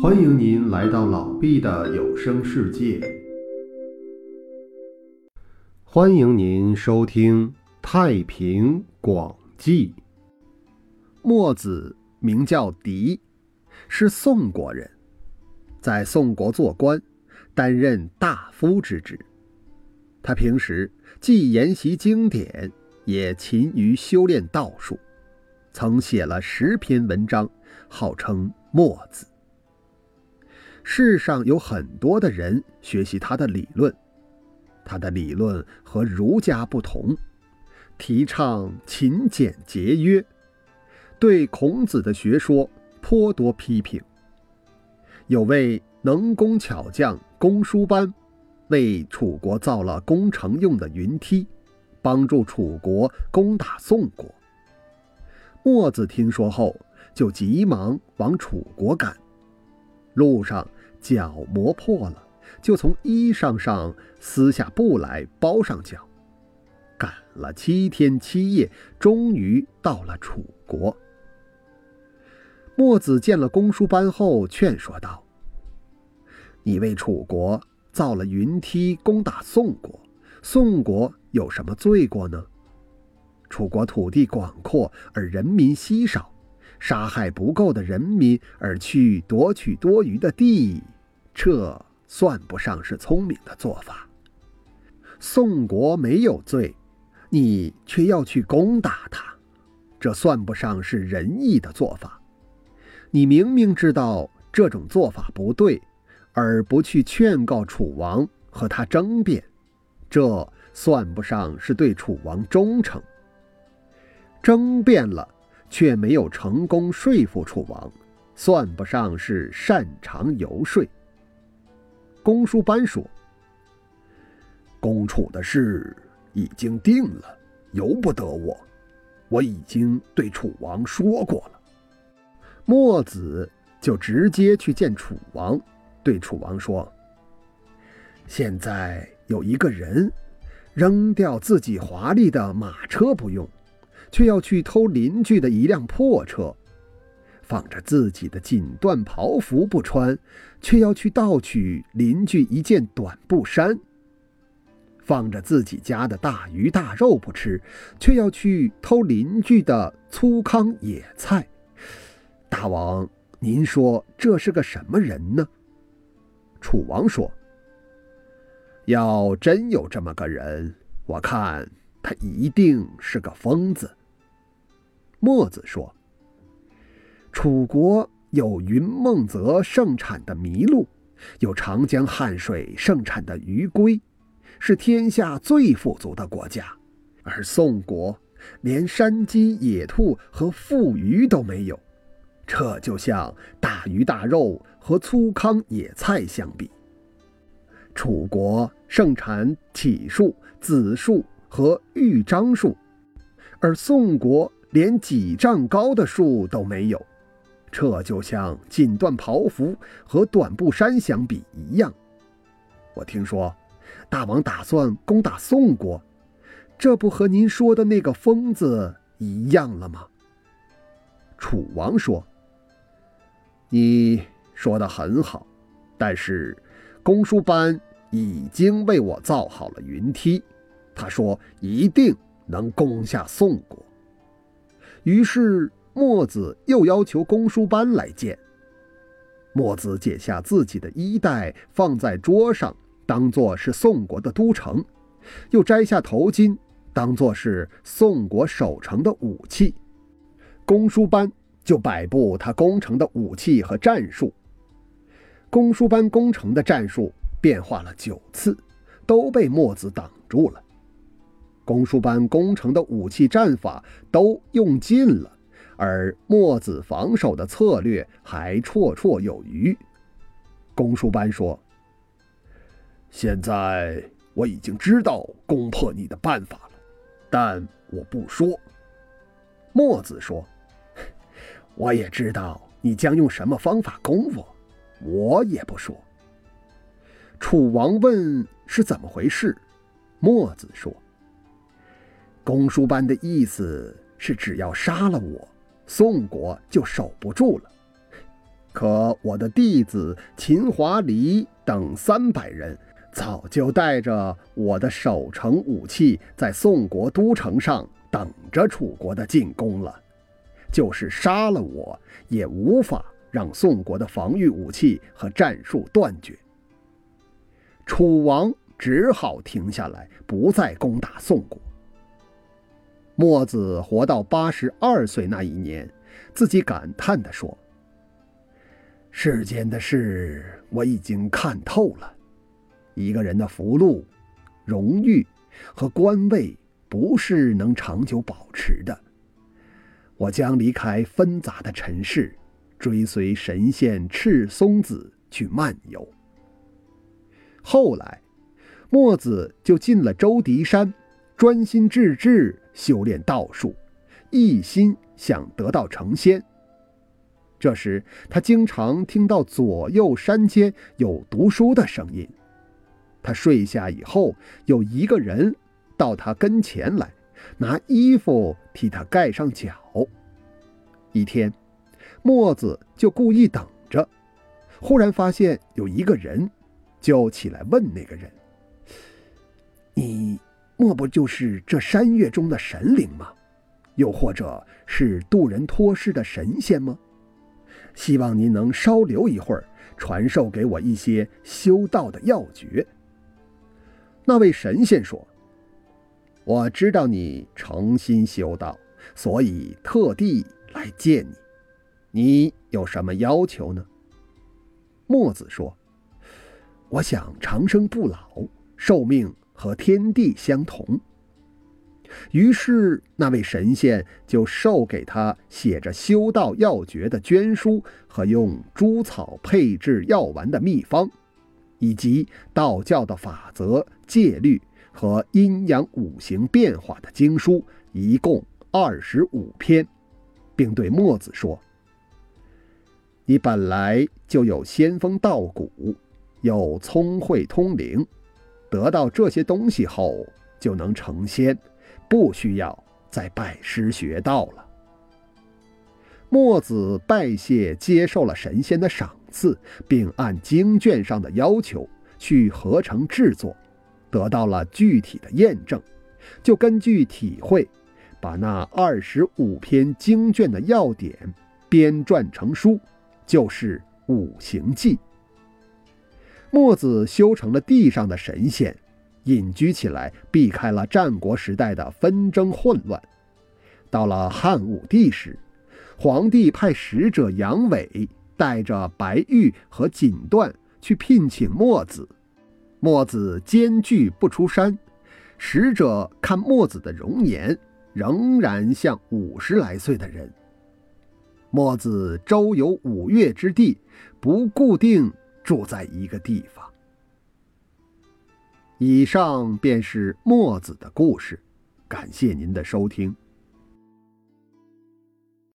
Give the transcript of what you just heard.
欢迎您来到老毕的有声世界。欢迎您收听《太平广记》。墨子名叫狄，是宋国人，在宋国做官，担任大夫之职。他平时既研习经典，也勤于修炼道术，曾写了十篇文章，号称墨子。世上有很多的人学习他的理论，他的理论和儒家不同，提倡勤俭节约，对孔子的学说颇多批评。有位能工巧匠公输班，为楚国造了攻城用的云梯，帮助楚国攻打宋国。墨子听说后，就急忙往楚国赶，路上。脚磨破了，就从衣裳上撕下布来包上脚，赶了七天七夜，终于到了楚国。墨子见了公输班后，劝说道：“你为楚国造了云梯，攻打宋国，宋国有什么罪过呢？楚国土地广阔，而人民稀少。”杀害不够的人民而去夺取多余的地，这算不上是聪明的做法。宋国没有罪，你却要去攻打他，这算不上是仁义的做法。你明明知道这种做法不对，而不去劝告楚王和他争辩，这算不上是对楚王忠诚。争辩了。却没有成功说服楚王，算不上是擅长游说。公输班说：“公楚的事已经定了，由不得我。我已经对楚王说过了。”墨子就直接去见楚王，对楚王说：“现在有一个人，扔掉自己华丽的马车不用。”却要去偷邻居的一辆破车，放着自己的锦缎袍服不穿，却要去盗取邻居一件短布衫；放着自己家的大鱼大肉不吃，却要去偷邻居的粗糠野菜。大王，您说这是个什么人呢？楚王说：“要真有这么个人，我看他一定是个疯子。”墨子说：“楚国有云梦泽盛产的麋鹿，有长江汉水盛产的鱼龟，是天下最富足的国家；而宋国连山鸡、野兔和富鱼都没有。这就像大鱼大肉和粗糠野菜相比。楚国盛产杞树、梓树和豫章树，而宋国。”连几丈高的树都没有，这就像锦缎袍服和短布衫相比一样。我听说，大王打算攻打宋国，这不和您说的那个疯子一样了吗？楚王说：“你说的很好，但是公输班已经为我造好了云梯，他说一定能攻下宋国。”于是墨子又要求公输班来见。墨子解下自己的衣带，放在桌上，当作是宋国的都城；又摘下头巾，当作是宋国守城的武器。公输班就摆布他攻城的武器和战术。公输班攻城的战术变化了九次，都被墨子挡住了。公输班攻城的武器战法都用尽了，而墨子防守的策略还绰绰有余。公输班说：“现在我已经知道攻破你的办法了，但我不说。”墨子说：“ 我也知道你将用什么方法攻我，我也不说。”楚王问：“是怎么回事？”墨子说。公输班的意思是，只要杀了我，宋国就守不住了。可我的弟子秦华黎等三百人，早就带着我的守城武器，在宋国都城上等着楚国的进攻了。就是杀了我，也无法让宋国的防御武器和战术断绝。楚王只好停下来，不再攻打宋国。墨子活到八十二岁那一年，自己感叹地说：“世间的事我已经看透了，一个人的福禄、荣誉和官位不是能长久保持的。我将离开纷杂的尘世，追随神仙赤松子去漫游。”后来，墨子就进了周狄山，专心致志。修炼道术，一心想得道成仙。这时，他经常听到左右山间有读书的声音。他睡下以后，有一个人到他跟前来，拿衣服替他盖上脚。一天，墨子就故意等着，忽然发现有一个人，就起来问那个人：“？”莫不就是这山岳中的神灵吗？又或者是渡人脱世的神仙吗？希望您能稍留一会儿，传授给我一些修道的要诀。那位神仙说：“我知道你诚心修道，所以特地来见你。你有什么要求呢？”墨子说：“我想长生不老，寿命。”和天地相同。于是，那位神仙就授给他写着修道要诀的绢书和用诸草配制药丸的秘方，以及道教的法则、戒律和阴阳五行变化的经书，一共二十五篇，并对墨子说：“你本来就有仙风道骨，又聪慧通灵。”得到这些东西后，就能成仙，不需要再拜师学道了。墨子拜谢，接受了神仙的赏赐，并按经卷上的要求去合成制作，得到了具体的验证，就根据体会，把那二十五篇经卷的要点编撰成书，就是《五行记》。墨子修成了地上的神仙，隐居起来，避开了战国时代的纷争混乱。到了汉武帝时，皇帝派使者杨伟带着白玉和锦缎去聘请墨子。墨子艰巨不出山，使者看墨子的容颜，仍然像五十来岁的人。墨子周游五岳之地，不固定。住在一个地方。以上便是墨子的故事，感谢您的收听。